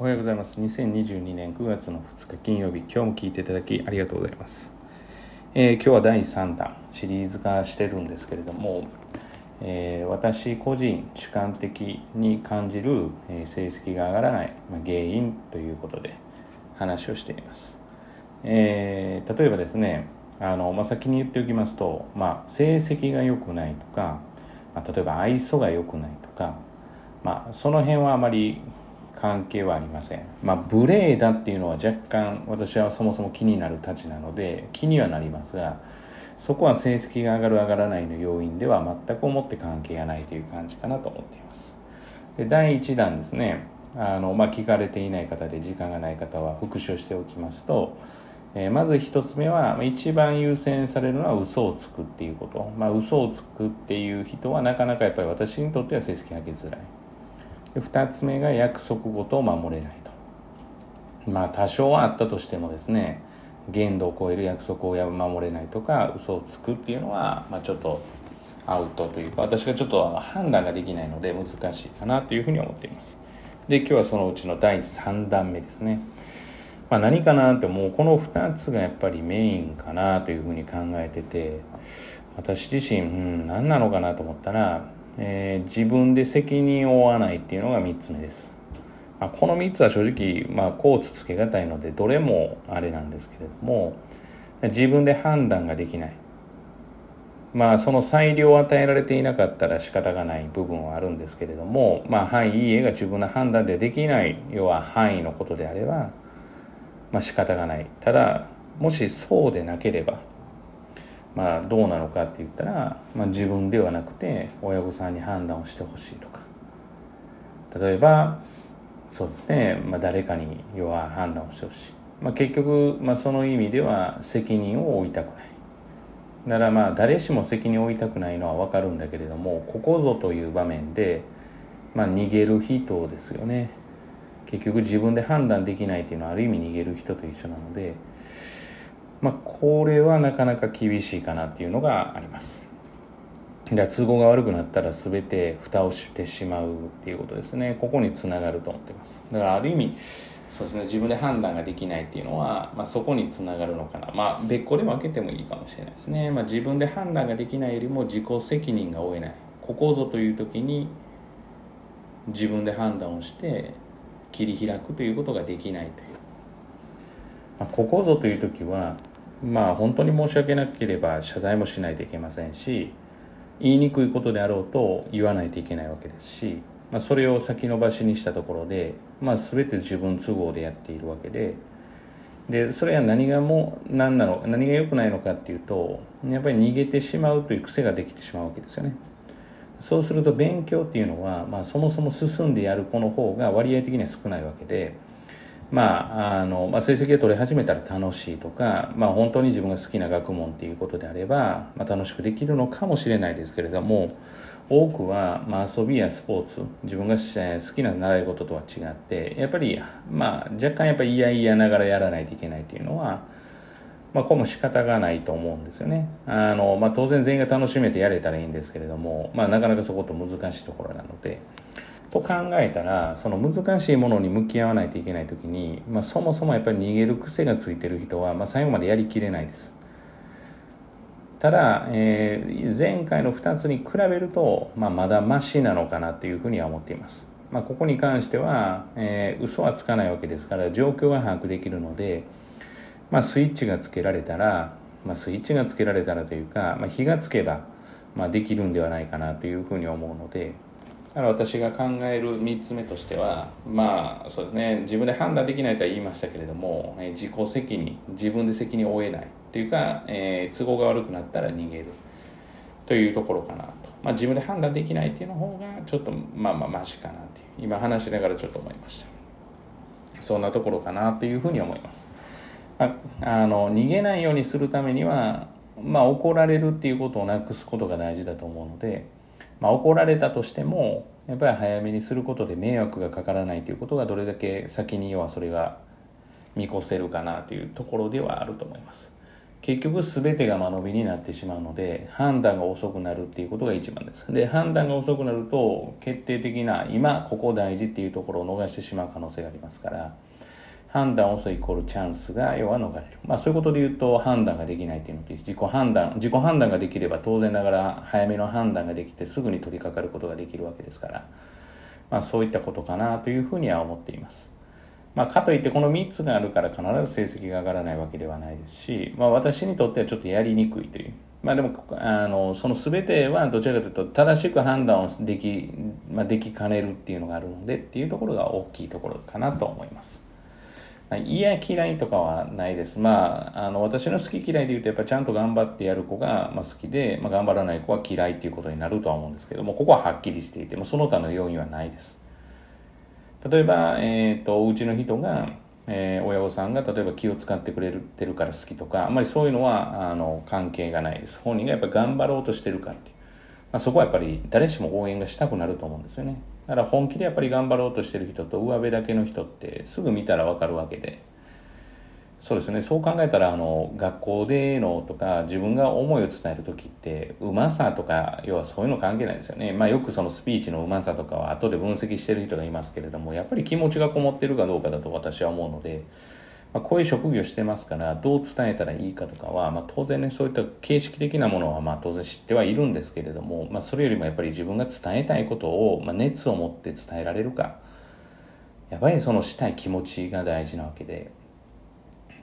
おはようございます。2022年9月の2日金曜日今日も聞いていただきありがとうございます、えー、今日は第3弾シリーズ化してるんですけれども、えー、私個人主観的に感じる、え、成績が上がらない、ま、原因ということで話をしています、え例えばですねあの、まあ、先に言っておきますと、まあ、成績が良くないとか、まあ、例えば愛想が良くないとか、まあ、その辺はあまり関係はありません。まあ、無礼だっていうのは若干私はそもそも気になるたちなので気にはなりますが、そこは成績が上がる上がらないの要因では全く思って関係がないという感じかなと思っています。で第1弾ですね、あの、まあ、聞かれていない方で時間がない方は復習しておきますと、えー、まず1つ目は一番優先されるのは嘘をつくっていうこと。まあ、嘘をつくっていう人はなかなかやっぱり私にとっては成績上げづらい。で2つ目が約束事を守れないと。まあ多少はあったとしてもですね限度を超える約束を守れないとか嘘をつくっていうのは、まあ、ちょっとアウトというか私がちょっと判断ができないので難しいかなというふうに思っています。で今日はそのうちの第3弾目ですね、まあ、何かなってもうこの2つがやっぱりメインかなというふうに考えてて私自身、うん、何なのかなと思ったらえー、自分で責任を負わないっていうのが3つ目です。まあ、この3つは正直、まあ、コーツつけがたいのでどれもあれなんですけれども自分で判断ができないまあその裁量を与えられていなかったら仕方がない部分はあるんですけれどもまあ範囲いい絵が自分の判断でできない要は範囲のことであればまあ仕方がないただもしそうでなければまあ、どうなのかって言ったら、まあ、自分ではなくて親御さんに判断をしてほしいとか。例えばそうですね、まあ、誰かに要は判断をしてほしい、まあ、結局、まあ、その意味では責任を負いたくない。だからまあ誰しも責任を負いたくないのは分かるんだけれどもここぞという場面で、まあ、逃げる人ですよね。結局自分で判断できないっていうのはある意味逃げる人と一緒なのでまあ、これはなかなか厳しいかなっていうのがあります。で都合が悪くなったら全て蓋をしてしまうっていうことですね。ここにつながると思ってます。だからある意味そうですね。自分で判断ができないっていうのは、まあ、そこにつながるのかな。まあ別個で分けてもいいかもしれないですね、まあ、自分で判断ができないよりも自己責任が負えない。ここぞという時に自分で判断をして切り開くということができないという、まあ、ここぞという時はまあ本当に申し訳なければ謝罪もしないといけませんし言いにくいことであろうと言わないといけないわけですし、まあ、それを先延ばしにしたところで、まあ、全て自分都合でやっているわけででそれは何がも何なの何が良くないのかっていうとやっぱり逃げてしまうという癖ができてしまうわけですよね。そうすると勉強っていうのは、まあ、そもそも進んでやる子の方が割合的には少ないわけで。まああのまあ、成績が取り始めたら楽しいとか、まあ、本当に自分が好きな学問っていうことであれば、まあ、楽しくできるのかもしれないですけれども多くは、まあ、遊びやスポーツ自分が好きな習い事とは違ってやっぱり、まあ、若干やっぱり嫌々ながらやらないといけないっていうのは、まあ、これも仕方がないと思うんですよねあの、まあ、当然全員が楽しめてやれたらいいんですけれども、まあ、なかなかそこと難しいところなので。と考えたらその難しいものに向き合わないといけない時に、まあ、そもそもやっぱり逃げる癖がついてる人は、まあ、最後までやりきれないです。ただ、えー、前回の2つに比べると、まあ、まだマシなのかなというふうには思っています、まあ、ここに関しては、えー、嘘はつかないわけですから状況が把握できるので、まあ、スイッチがつけられたら、まあ、スイッチがつけられたらというか、まあ、火がつけば、まあ、できるんではないかなというふうに思うので、だから私が考える3つ目としてはまあそうですね。自分で判断できないとは言いましたけれども、え自己責任自分で責任を負えない。っていうか、えー、都合が悪くなったら逃げる。というところかなと、まあ、自分で判断できないっていうの方がちょっとまあまあマシかなっていう。今話しながらちょっと思いました。そんなところかなというふうに思います。ああの逃げないようにするためにはまあ怒られるっていうことをなくすことが大事だと思うのでまあ、怒られたとしてもやっぱり早めにすることで迷惑がかからないということがどれだけ先に要はそれが見越せるかなというところではあると思います。結局全てが間延びになってしまうので判断が遅くなるっていうことが一番ですで判断が遅くなると決定的な今ここ大事っていうところを逃してしまう可能性がありますから判断遅いイコールチャンスが要は逃れるまあそういうことで言うと判断ができないっていうのと自己判断自己判断ができれば当然ながら早めの判断ができてすぐに取り掛かることができるわけですからまあそういったことかなというふうには思っていますまあ、かといってこの3つがあるから必ず成績が上がらないわけではないですし、まあ、私にとってはちょっとやりにくいという。まあでも、あの、その全てはどちらかというと正しく判断をでき、まあ、できかねるっていうのがあるのでっていうところが大きいところかなと思います。嫌嫌いとかはないです。まあ、あの、私の好き嫌いで言うと、やっぱちゃんと頑張ってやる子が、まあ、好きで、まあ、頑張らない子は嫌いっていうことになるとは思うんですけども、ここははっきりしていて、もその他の要因はないです。例えば、えーと、うちの人が、えー、親御さんが例えば気を使ってくれてるから好きとかあんまりそういうのはあの関係がないです本人がやっぱ頑張ろうとしてるからっていう、まあ、そこはやっぱり誰しも応援がしたくなると思うんですよねだから本気でやっぱり頑張ろうとしてる人と上辺だけの人ってすぐ見たらわかるわけで。そうですね。そう考えたらあの学校でのとか自分が思いを伝える時ってうまさとか要はそういうの関係ないですよね。まあよくそのスピーチのうまさとかは後で分析してる人がいますけれどもやっぱり気持ちがこもってるかどうかだと私は思うので、まあ、こういう職業してますからどう伝えたらいいかとかは、まあ、当然ねそういった形式的なものはまあ当然知ってはいるんですけれども、まあ、それよりもやっぱり自分が伝えたいことを、まあ、熱を持って伝えられるか。やっぱりそのしたい気持ちが大事なわけで。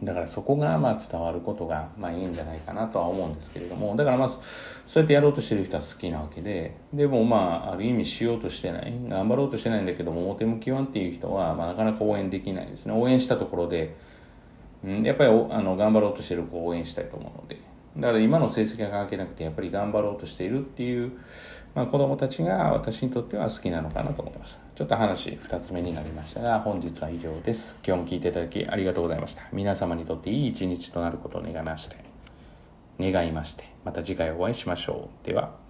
だからそこがまあ伝わることがまあいいんじゃないかなとは思うんですけれども。だからまあそうやってやろうとしてる人は好きなわけで。でもまあある意味しようとしてない。頑張ろうとしてないんだけども表向きはっていう人はまあなかなか応援できないですね。応援したところで、うん、やっぱりあの頑張ろうとしてる子を応援したいと思うのでだから今の成績が関係なくてやっぱり頑張ろうとしているっていうまあ、子供たちが私にとっては好きなのかなと思います。ちょっと話2つ目になりましたが、本日は以上です。今日も聞いていただきありがとうございました。皆様にとっていい一日となることを願いまして、願いまして、また次回お会いしましょう。では。